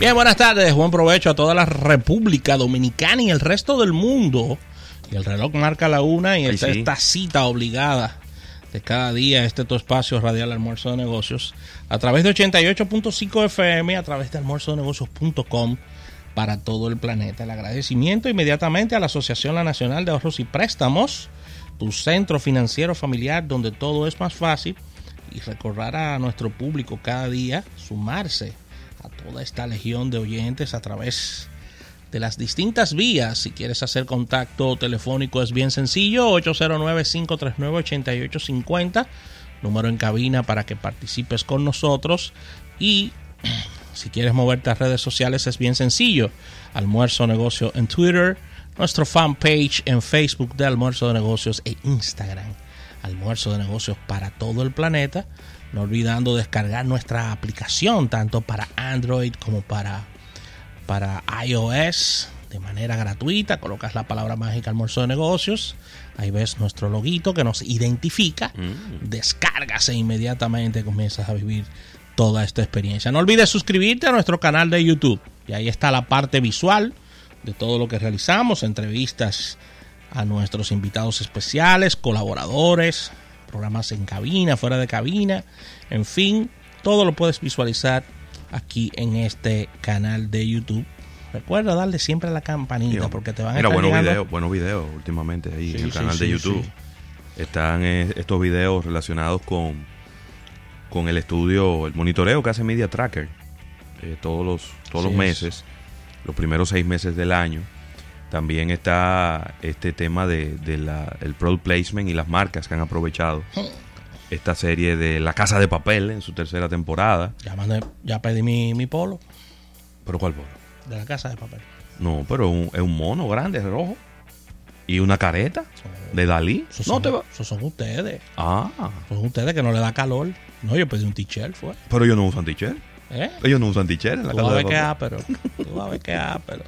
Bien, buenas tardes, buen provecho a toda la República Dominicana y el resto del mundo. Y el reloj marca la una y Ay, esta, sí. esta cita obligada de cada día, este tu espacio radial Almuerzo de Negocios, a través de 88.5 FM, a través de almuerzodenegocios.com para todo el planeta. El agradecimiento inmediatamente a la Asociación La Nacional de Ahorros y Préstamos, tu centro financiero familiar donde todo es más fácil y recordar a nuestro público cada día sumarse a toda esta legión de oyentes a través de las distintas vías. Si quieres hacer contacto telefónico es bien sencillo, 809-539-8850, número en cabina para que participes con nosotros y si quieres moverte a redes sociales es bien sencillo, almuerzo negocio en Twitter, nuestro fanpage en Facebook de almuerzo de negocios e Instagram, almuerzo de negocios para todo el planeta. No olvidando descargar nuestra aplicación tanto para Android como para, para iOS de manera gratuita. Colocas la palabra mágica almuerzo de negocios. Ahí ves nuestro loguito que nos identifica. Descargas e inmediatamente comienzas a vivir toda esta experiencia. No olvides suscribirte a nuestro canal de YouTube. Y ahí está la parte visual de todo lo que realizamos, entrevistas a nuestros invitados especiales, colaboradores, programas en cabina, fuera de cabina, en fin, todo lo puedes visualizar aquí en este canal de YouTube. Recuerda darle siempre a la campanita porque te van a Mira, estar buenos videos, buenos videos últimamente ahí Sí, en el sí, canal de YouTube. Están eh, estos videos relacionados con, con el estudio, el monitoreo que hace Media Tracker eh, todos los, todos los meses, los primeros seis meses del año. También está este tema de, de la, el product placement y las marcas que han aprovechado esta serie de La Casa de Papel en su tercera temporada. Ya, mandé- ya pedí mi, mi polo ¿Pero cuál polo? de la casa de papel. No, pero es un, es un mono grande, rojo. Y una careta de Dalí. Esos No son, te va. esos son ustedes. Ah, Son ustedes que no le da calor. No, yo pedí un t-shirt, fue. pero ellos no usan t-shirt. ¿Eh? Ellos no usan t-shirt en la Tú casa vas a de ver qué papel. ápero. Tú vas a ver qué ápero.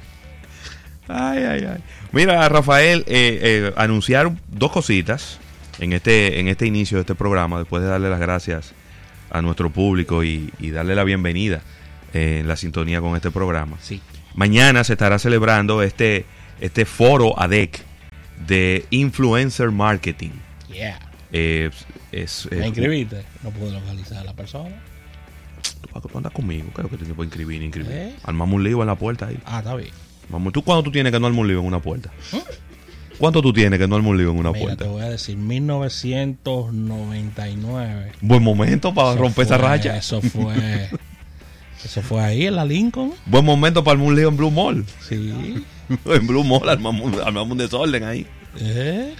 Ay, ay, ay. Mira, Rafael, eh, eh, anunciar dos cositas en este, en este inicio de este programa, después de darle las gracias a nuestro público y, y darle la bienvenida eh, en la sintonía con este programa. Sí. Mañana se estará celebrando este, este foro ADEC de Influencer Marketing. Yeah. Es, ¿Me inscribiste? No pude localizar a la persona. Tú tú andas conmigo, creo que te puedes inscribir, inscribir. ¿Eh? Armamos un lío en la puerta ahí. Ah, está bien. Vamos, ¿tú cuándo tú tienes que no armar un lío en una puerta? ¿Cuánto tú tienes que no armar un lío en una Mira, puerta? te voy a decir, 1999. Buen momento para Eso romper esa racha. Eso fue. eso fue ahí en la Lincoln. Buen momento para armar un lío en Blue Mall. Sí. en Blue Mall armamos, armamos un desorden ahí. ¿Eh?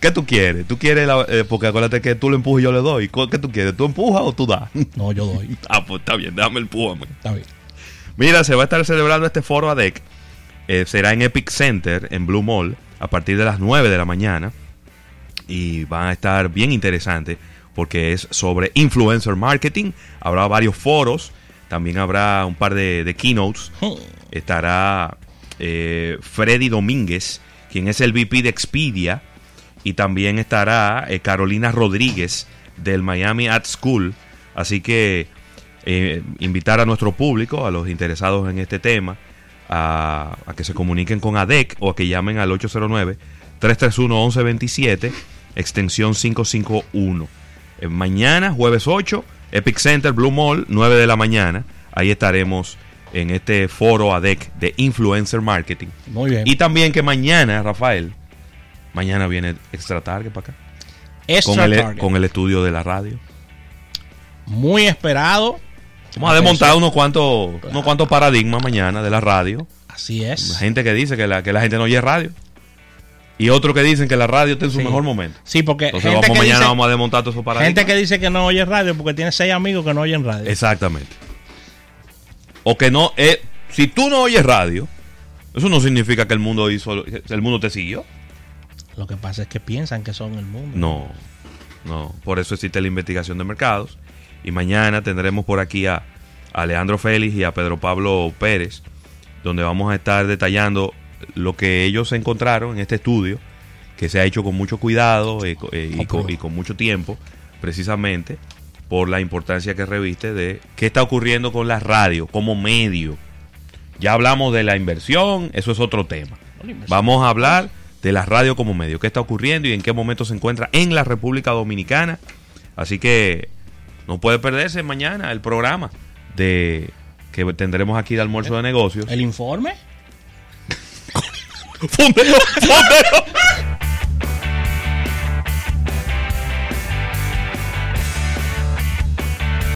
¿Qué tú quieres? ¿Tú quieres la- eh, porque acuérdate que tú lo empujas y yo le doy. ¿Cu- ¿Qué tú quieres? ¿Tú empujas o tú das? No, yo doy. ah, pues está bien, déjame empujame. Está bien. Mira, se va a estar celebrando este foro ADEC. Eh, será en Epic Center, en Blue Mall, a partir de las 9 de la mañana. Y van a estar bien interesantes porque es sobre influencer marketing. Habrá varios foros. También habrá un par de, de keynotes. Estará eh, Freddy Domínguez, quien es el VP de Expedia. Y también estará eh, Carolina Rodríguez del Miami Ad School. Así que eh, invitar a nuestro público, a los interesados en este tema, a, a que se comuniquen con ADEC o a que llamen al 809-331-1127, extensión 551. Eh, mañana, jueves 8, Epic Center, Blue Mall, 9 de la mañana. Ahí estaremos en este foro ADEC de Influencer Marketing. Muy bien. Y también que mañana, Rafael, mañana viene Extra Target para acá. Extra Con el, Target. con el estudio de la radio. Muy esperado. Vamos a desmontar unos cuantos, unos cuantos paradigmas mañana de la radio. Así es. Gente que dice que la, que la gente no oye radio. Y otros que dicen que la radio está en su Sí. mejor momento. Sí, porque Entonces gente vamos que, mañana dice, vamos a desmontar todos esos paradigmas. gente que dice que no oye radio porque tiene seis amigos que no oyen radio. Exactamente. O que no, eh, si tú no oyes radio, eso no significa que el mundo hizo, el mundo te siguió. Lo que pasa es que piensan que son el mundo. No, no. Por eso existe la investigación de mercados. Y mañana tendremos por aquí a, a Leandro Félix y a Pedro Pablo Pérez, donde vamos a estar detallando lo que ellos encontraron en este estudio, que se ha hecho con mucho cuidado eh, eh, y, con, y con mucho tiempo, precisamente por la importancia que reviste de qué está ocurriendo con la radio como medio Ya hablamos de la inversión, eso es otro tema. Vamos a hablar de la radio como medio, qué está ocurriendo y en qué momento se encuentra en la República Dominicana. Así que no puede perderse mañana el programa de que tendremos aquí de almuerzo de negocios. ¿El informe? Fondeo, fondeo.